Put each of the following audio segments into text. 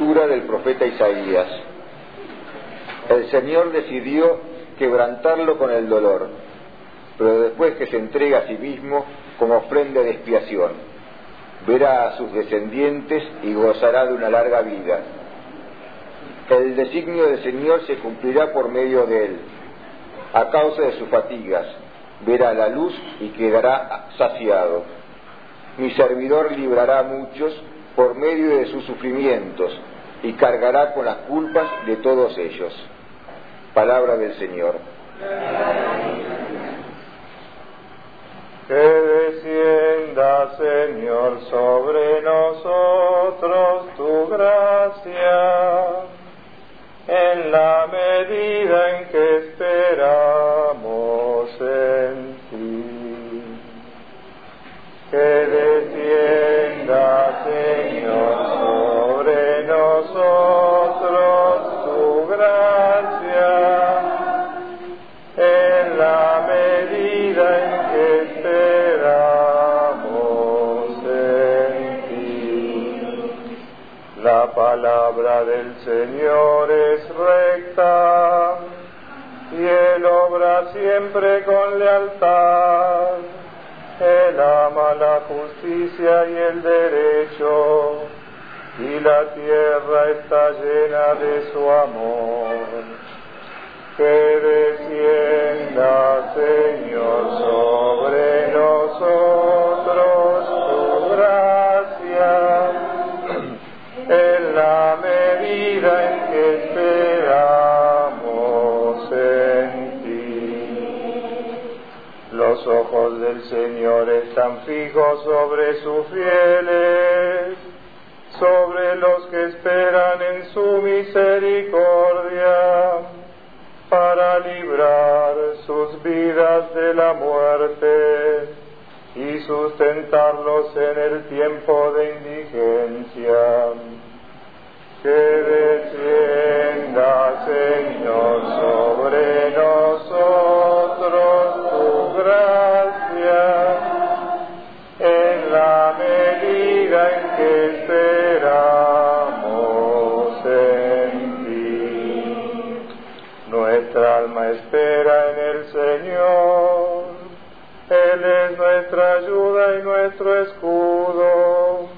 Del profeta Isaías. El Señor decidió quebrantarlo con el dolor, pero después que se entrega a sí mismo como ofrenda de expiación, verá a sus descendientes y gozará de una larga vida. El designio del Señor se cumplirá por medio de él. A causa de sus fatigas, verá la luz y quedará saciado. Mi servidor librará a muchos por medio de sus sufrimientos y cargará con las culpas de todos ellos. Palabra del Señor. Que descienda, Señor, sobre nosotros tu gracia, en la medida en que esperamos en ti. Que La palabra del Señor es recta y Él obra siempre con lealtad. Él ama la justicia y el derecho y la tierra está llena de su amor. Que descienda, Señor, sobre nosotros Los ojos del Señor están fijos sobre sus fieles, sobre los que esperan en su misericordia para librar sus vidas de la muerte y sustentarlos en el tiempo de indigencia. Que descienda, Señor, sobre nosotros espera en el Señor, Él es nuestra ayuda y nuestro escudo.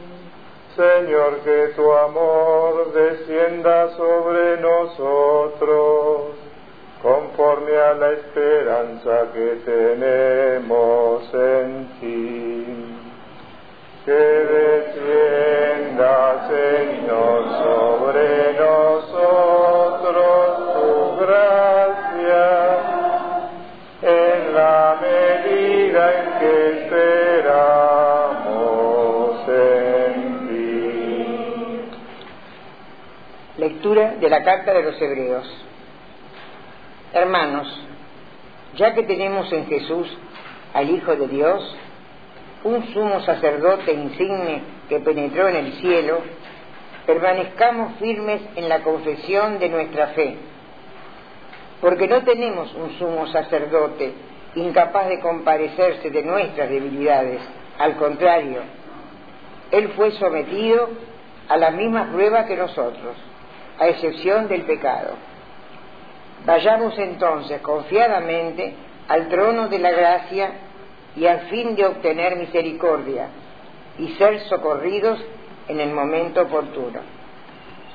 Señor, que tu amor descienda sobre nosotros, conforme a la esperanza que tenemos en ti. Que carta de los Hebreos. Hermanos, ya que tenemos en Jesús al Hijo de Dios, un sumo sacerdote insigne que penetró en el cielo, permanezcamos firmes en la confesión de nuestra fe, porque no tenemos un sumo sacerdote incapaz de comparecerse de nuestras debilidades, al contrario, Él fue sometido a la misma prueba que nosotros, a excepción del pecado. Vayamos entonces confiadamente al trono de la gracia y al fin de obtener misericordia y ser socorridos en el momento oportuno.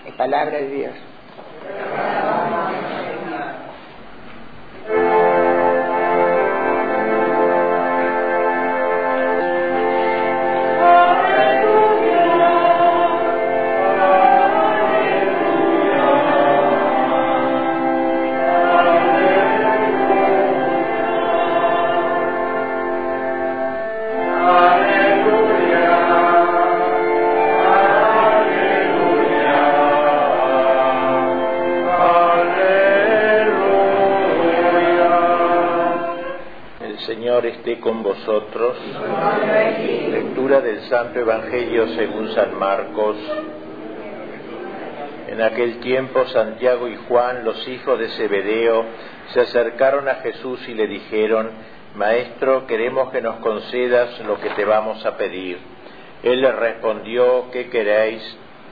Es palabra de Dios. Con vosotros. Lectura del Santo Evangelio según San Marcos. En aquel tiempo Santiago y Juan, los hijos de Zebedeo, se acercaron a Jesús y le dijeron, Maestro, queremos que nos concedas lo que te vamos a pedir. Él les respondió, ¿qué queréis?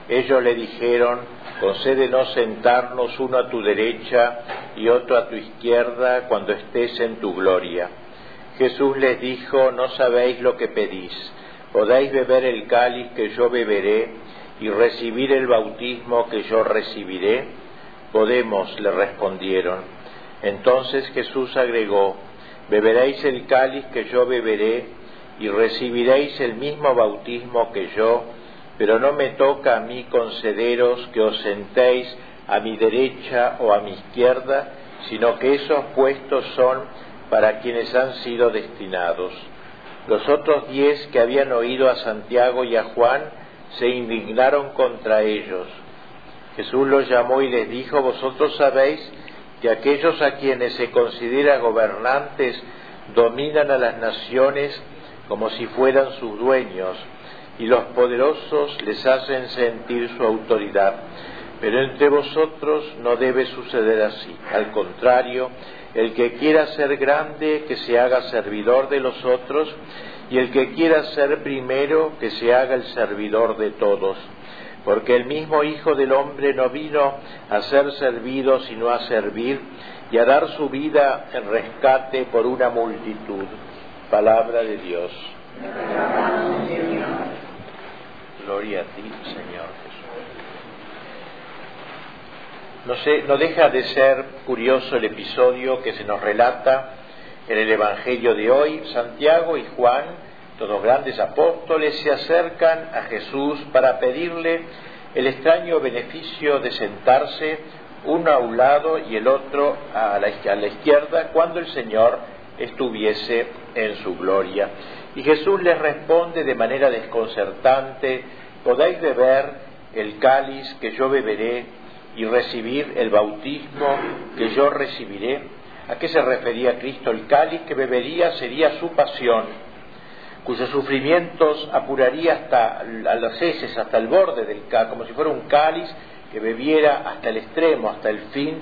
Ellos le dijeron, concédenos sentarnos uno a tu derecha y otro a tu izquierda cuando estés en tu gloria. Jesús les dijo, no sabéis lo que pedís. ¿Podéis beber el cáliz que yo beberé y recibir el bautismo que yo recibiré? Podemos, le respondieron. Entonces Jesús agregó, beberéis el cáliz que yo beberé y recibiréis el mismo bautismo que yo, pero no me toca a mí concederos que os sentéis a mi derecha o a mi izquierda, sino que esos puestos son para quienes han sido destinados. Los otros diez que habían oído a Santiago y a Juan se indignaron contra ellos. Jesús los llamó y les dijo, vosotros sabéis que aquellos a quienes se considera gobernantes dominan a las naciones como si fueran sus dueños, y los poderosos les hacen sentir su autoridad. Pero entre vosotros no debe suceder así. Al contrario, el que quiera ser grande, que se haga servidor de los otros, y el que quiera ser primero, que se haga el servidor de todos. Porque el mismo Hijo del Hombre no vino a ser servido, sino a servir y a dar su vida en rescate por una multitud. Palabra de Dios. Gloria a ti, Señor Jesús. No, sé, no deja de ser curioso el episodio que se nos relata en el Evangelio de hoy. Santiago y Juan, todos grandes apóstoles, se acercan a Jesús para pedirle el extraño beneficio de sentarse uno a un lado y el otro a la, a la izquierda cuando el Señor estuviese en su gloria. Y Jesús les responde de manera desconcertante, podéis beber el cáliz que yo beberé y recibir el bautismo que yo recibiré. ¿A qué se refería Cristo? El cáliz que bebería sería su pasión, cuyos sufrimientos apuraría hasta a las heces, hasta el borde del cáliz, como si fuera un cáliz que bebiera hasta el extremo, hasta el fin,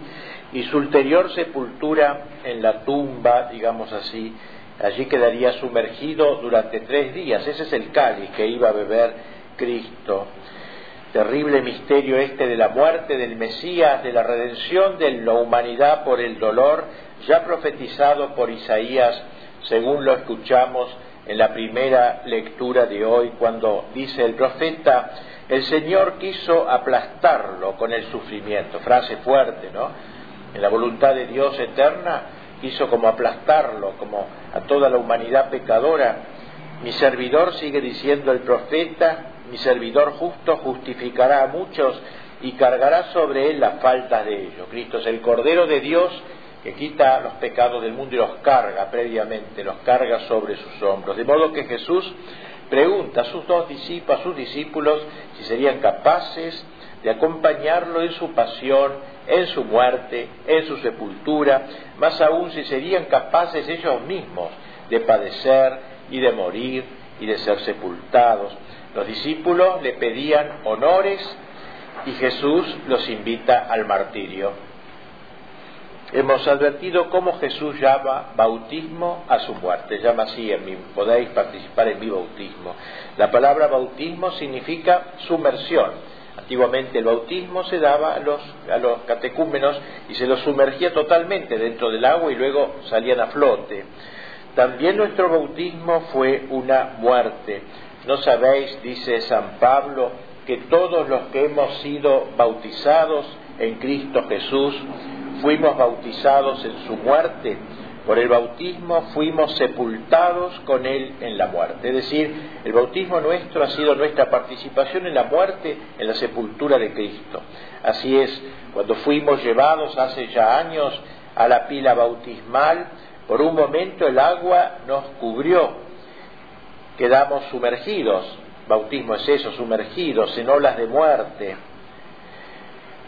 y su ulterior sepultura en la tumba, digamos así, allí quedaría sumergido durante tres días. Ese es el cáliz que iba a beber Cristo. Terrible misterio este de la muerte del Mesías, de la redención de la humanidad por el dolor, ya profetizado por Isaías, según lo escuchamos en la primera lectura de hoy, cuando dice el profeta, el Señor quiso aplastarlo con el sufrimiento, frase fuerte, ¿no? en la voluntad de Dios eterna, quiso como aplastarlo, como a toda la humanidad pecadora. Mi servidor, sigue diciendo el profeta, mi servidor justo justificará a muchos y cargará sobre él las faltas de ellos. Cristo es el Cordero de Dios que quita los pecados del mundo y los carga previamente, los carga sobre sus hombros. De modo que Jesús pregunta a sus dos discípulos, a sus discípulos si serían capaces de acompañarlo en su pasión, en su muerte, en su sepultura, más aún si serían capaces ellos mismos de padecer y de morir y de ser sepultados. Los discípulos le pedían honores y Jesús los invita al martirio. Hemos advertido cómo Jesús llama bautismo a su muerte, llama así, en mi, podéis participar en mi bautismo. La palabra bautismo significa sumersión, Antiguamente el bautismo se daba a los, a los catecúmenos y se los sumergía totalmente dentro del agua y luego salían a flote. También nuestro bautismo fue una muerte. ¿No sabéis, dice San Pablo, que todos los que hemos sido bautizados en Cristo Jesús fuimos bautizados en su muerte? Por el bautismo fuimos sepultados con Él en la muerte. Es decir, el bautismo nuestro ha sido nuestra participación en la muerte, en la sepultura de Cristo. Así es, cuando fuimos llevados hace ya años a la pila bautismal, por un momento el agua nos cubrió, quedamos sumergidos, bautismo es eso, sumergidos en olas de muerte,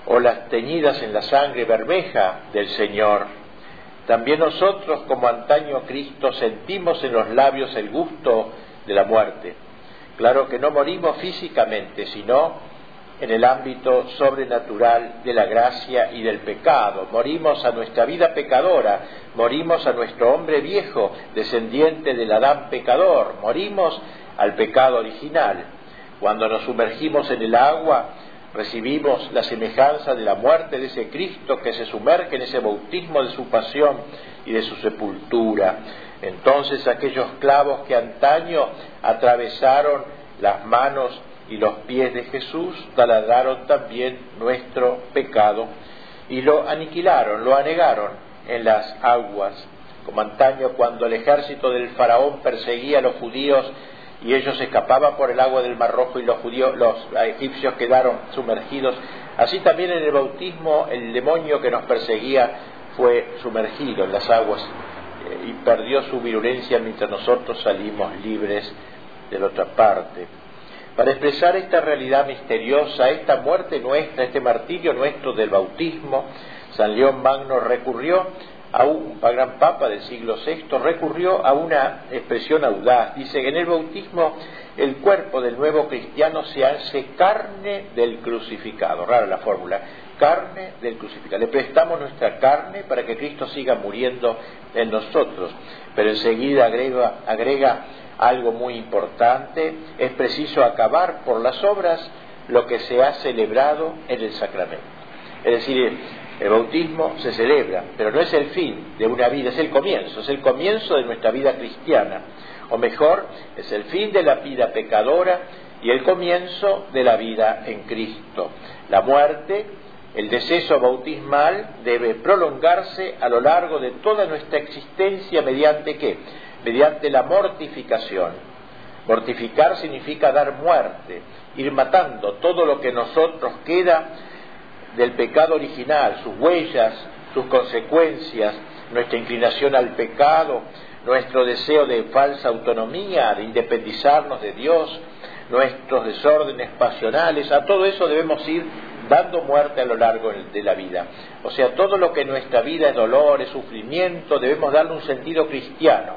olas teñidas en la sangre bermeja del Señor también nosotros, como antaño Cristo, sentimos en los labios el gusto de la muerte. Claro que no morimos físicamente, sino en el ámbito sobrenatural de la gracia y del pecado. Morimos a nuestra vida pecadora, morimos a nuestro hombre viejo, descendiente del Adán pecador, morimos al pecado original. Cuando nos sumergimos en el agua, recibimos la semejanza de la muerte de ese Cristo que se sumerge en ese bautismo de su pasión y de su sepultura. Entonces aquellos clavos que antaño atravesaron las manos y los pies de Jesús taladraron también nuestro pecado y lo aniquilaron, lo anegaron en las aguas, como antaño cuando el ejército del faraón perseguía a los judíos y ellos escapaban por el agua del Mar Rojo y los judíos, los egipcios quedaron sumergidos. Así también en el bautismo el demonio que nos perseguía fue sumergido en las aguas eh, y perdió su virulencia mientras nosotros salimos libres de la otra parte. Para expresar esta realidad misteriosa, esta muerte nuestra, este martirio nuestro del bautismo, San León Magno recurrió a un gran papa del siglo VI, recurrió a una expresión audaz. Dice que en el bautismo el cuerpo del nuevo cristiano se hace carne del crucificado. Rara la fórmula. Carne del crucificado. Le prestamos nuestra carne para que Cristo siga muriendo en nosotros. Pero enseguida agrega, agrega algo muy importante, es preciso acabar por las obras lo que se ha celebrado en el sacramento. Es decir, el bautismo se celebra, pero no es el fin de una vida, es el comienzo, es el comienzo de nuestra vida cristiana. O mejor, es el fin de la vida pecadora y el comienzo de la vida en Cristo. La muerte, el deceso bautismal debe prolongarse a lo largo de toda nuestra existencia mediante qué? mediante la mortificación. Mortificar significa dar muerte, ir matando todo lo que nosotros queda del pecado original, sus huellas, sus consecuencias, nuestra inclinación al pecado, nuestro deseo de falsa autonomía, de independizarnos de Dios, nuestros desórdenes pasionales, a todo eso debemos ir dando muerte a lo largo de la vida. O sea, todo lo que en nuestra vida es dolor, es sufrimiento, debemos darle un sentido cristiano.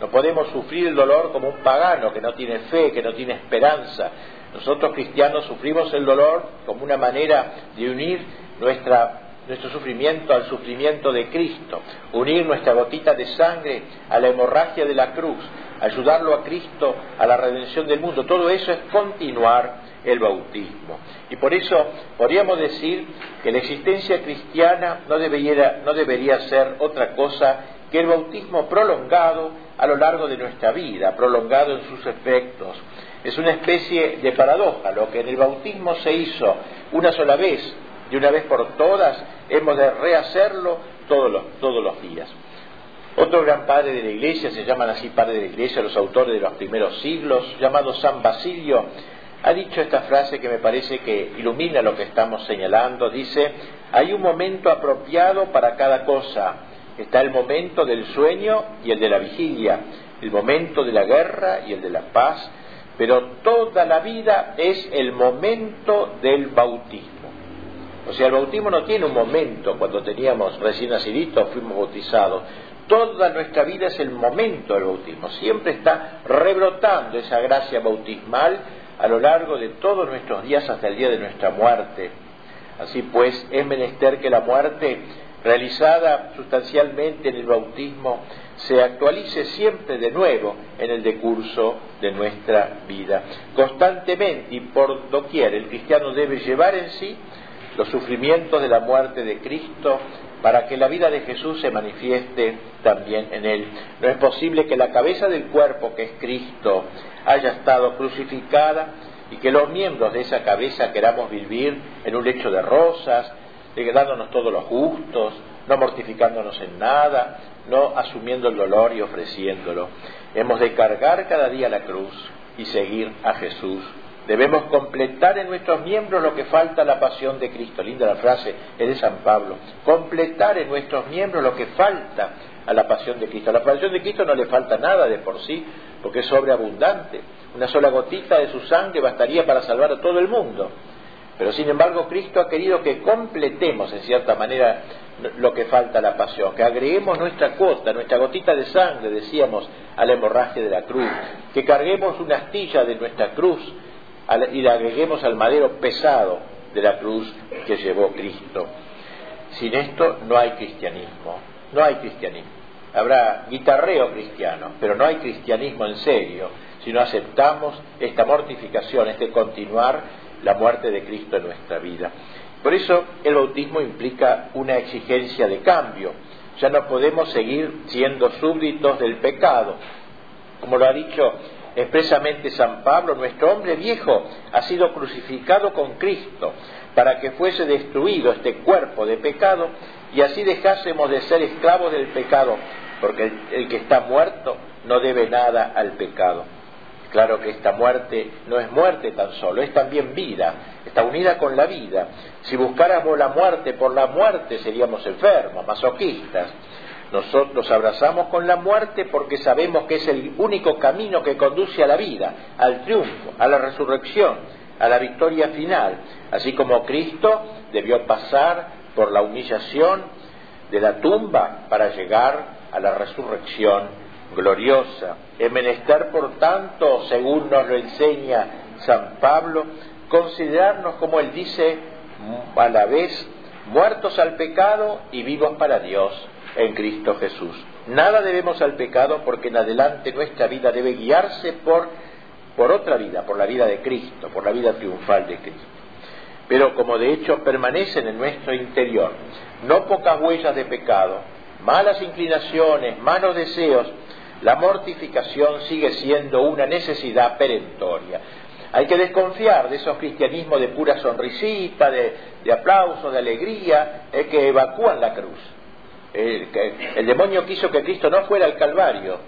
No podemos sufrir el dolor como un pagano que no tiene fe, que no tiene esperanza. Nosotros cristianos sufrimos el dolor como una manera de unir nuestra, nuestro sufrimiento al sufrimiento de Cristo, unir nuestra gotita de sangre a la hemorragia de la cruz, ayudarlo a Cristo a la redención del mundo. Todo eso es continuar el bautismo. Y por eso podríamos decir que la existencia cristiana no debería, ser otra cosa que el bautismo prolongado a lo largo de nuestra vida, prolongado en sus efectos. Es una especie de paradoja, lo que en el bautismo se hizo una sola vez y una vez por todas, hemos de rehacerlo todos los, todos los días. Otro gran padre de la iglesia, se llaman así padre de la iglesia los autores de los primeros siglos, llamado San Basilio, ha dicho esta frase que me parece que ilumina lo que estamos señalando. Dice, hay un momento apropiado para cada cosa, Está el momento del sueño y el de la vigilia, el momento de la guerra y el de la paz, pero toda la vida es el momento del bautismo. O sea, el bautismo no tiene un momento cuando teníamos recién naciditos, fuimos bautizados. Toda nuestra vida es el momento del bautismo. Siempre está rebrotando esa gracia bautismal a lo largo de todos nuestros días hasta el día de nuestra muerte. Así pues, es menester que la muerte realizada sustancialmente en el bautismo, se actualice siempre de nuevo en el decurso de nuestra vida. Constantemente y por doquier el cristiano debe llevar en sí los sufrimientos de la muerte de Cristo para que la vida de Jesús se manifieste también en él. No es posible que la cabeza del cuerpo, que es Cristo, haya estado crucificada y que los miembros de esa cabeza queramos vivir en un lecho de rosas, dándonos todos los justos, no mortificándonos en nada, no asumiendo el dolor y ofreciéndolo. Hemos de cargar cada día la cruz y seguir a Jesús. Debemos completar en nuestros miembros lo que falta a la pasión de Cristo. Linda la frase, es de San Pablo. Completar en nuestros miembros lo que falta a la pasión de Cristo. A la pasión de Cristo no le falta nada de por sí, porque es sobreabundante. Una sola gotita de su sangre bastaría para salvar a todo el mundo. Pero sin embargo Cristo ha querido que completemos en cierta manera lo que falta a la pasión, que agreguemos nuestra cuota, nuestra gotita de sangre, decíamos, a la hemorragia de la cruz, que carguemos una astilla de nuestra cruz y la agreguemos al madero pesado de la cruz que llevó Cristo. Sin esto no hay cristianismo, no hay cristianismo. Habrá guitarreo cristiano, pero no hay cristianismo en serio si no aceptamos esta mortificación, este continuar la muerte de Cristo en nuestra vida. Por eso el bautismo implica una exigencia de cambio. Ya no podemos seguir siendo súbditos del pecado. Como lo ha dicho expresamente San Pablo, nuestro hombre viejo ha sido crucificado con Cristo para que fuese destruido este cuerpo de pecado y así dejásemos de ser esclavos del pecado, porque el, que está muerto no debe nada al pecado. Claro que esta muerte no es muerte tan solo, es también vida, está unida con la vida. Si buscáramos la muerte por la muerte seríamos enfermos, masoquistas. Nosotros abrazamos con la muerte porque sabemos que es el único camino que conduce a la vida, al triunfo, a la resurrección, a la victoria final, así como Cristo debió pasar por la humillación de la tumba para llegar a la resurrección gloriosa. Es menester, por tanto, según nos lo enseña San Pablo, considerarnos, como él dice, a la vez muertos al pecado y vivos para Dios en Cristo Jesús. Nada debemos al pecado porque en adelante nuestra vida debe guiarse por, por otra vida, por la vida de Cristo, por la vida triunfal de Cristo. Pero como de hecho permanecen en nuestro interior no pocas huellas de pecado, malas inclinaciones, malos deseos, la mortificación sigue siendo una necesidad perentoria. Hay que desconfiar de esos cristianismos de pura sonrisita, de, aplauso, de alegría, eh, que evacúan la cruz. El demonio quiso que Cristo no fuera al Calvario,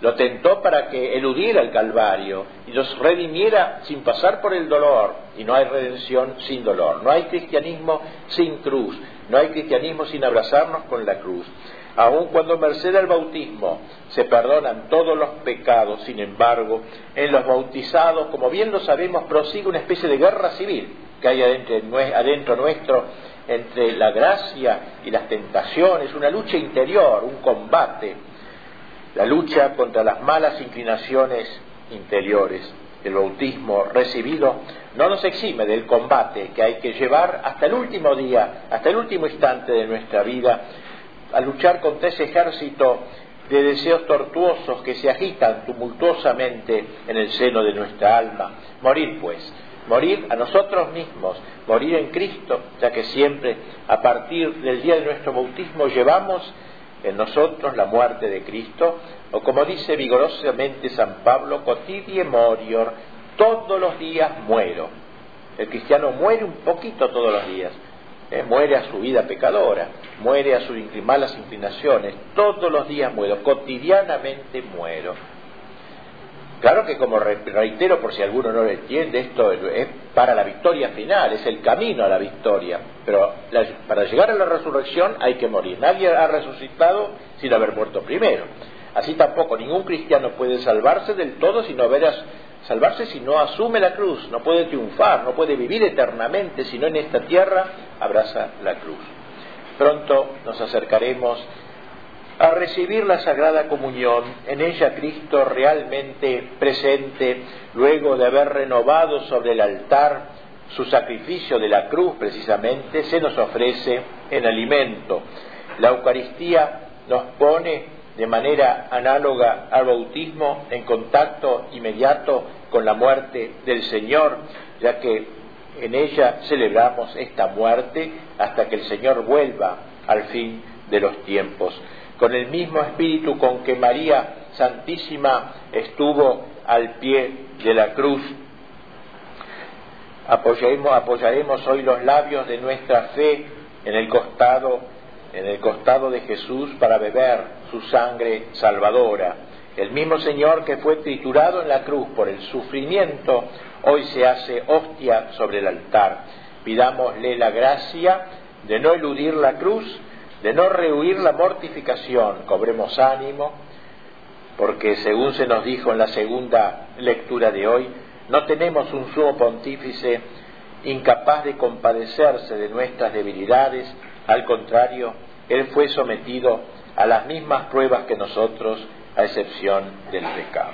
lo tentó para que eludiera el Calvario y los redimiera sin pasar por el dolor. Y no hay redención sin dolor. No hay cristianismo sin cruz. No hay cristianismo sin abrazarnos con la cruz. Aun cuando merced al bautismo se perdonan todos los pecados, sin embargo, en los bautizados, como bien lo sabemos, prosigue una especie de guerra civil que hay adentro, adentro nuestro entre la gracia y las tentaciones, una lucha interior, un combate, la lucha contra las malas inclinaciones interiores. El bautismo recibido no nos exime del combate que hay que llevar hasta el último día, hasta el último instante de nuestra vida, a luchar contra ese ejército de deseos tortuosos que se agitan tumultuosamente en el seno de nuestra alma. Morir, pues, morir a nosotros mismos, morir en Cristo, ya que siempre a partir del día de nuestro bautismo llevamos en nosotros la muerte de Cristo, o como dice vigorosamente San Pablo, cotidie morior, todos los días muero. El cristiano muere un poquito todos los días, eh, muere a su vida pecadora, muere a sus malas inclinaciones, todos los días muero, cotidianamente muero. Claro que como reitero, por si alguno no lo entiende, esto es para la victoria final, es el camino a la victoria. Pero para llegar a la resurrección hay que morir. Nadie ha resucitado sin haber muerto primero. Así tampoco ningún cristiano puede salvarse del todo si no verás salvarse si no asume la cruz, no puede triunfar, no puede vivir eternamente si no en esta tierra abraza la cruz. Pronto nos acercaremos a recibir la Sagrada Comunión, en ella Cristo realmente presente, luego de haber renovado sobre el altar su sacrificio de la cruz precisamente, se nos ofrece en alimento. La Eucaristía nos pone de manera análoga al bautismo en contacto inmediato con la muerte del Señor, ya que en ella celebramos esta muerte hasta que el Señor vuelva al fin de los tiempos. Con el mismo espíritu con que María Santísima estuvo al pie de la cruz, apoyaremos, hoy los labios de nuestra fe en el costado en el costado de Jesús para beber su sangre salvadora. El mismo Señor que fue triturado en la cruz por el sufrimiento, hoy se hace hostia sobre el altar. Pidámosle la gracia de no eludir la cruz, de no rehuir la mortificación. Cobremos ánimo, porque según se nos dijo en la segunda lectura de hoy, no tenemos un sumo pontífice incapaz de compadecerse de nuestras debilidades, al contrario, Él fue sometido a las mismas pruebas que nosotros, a excepción del pecado.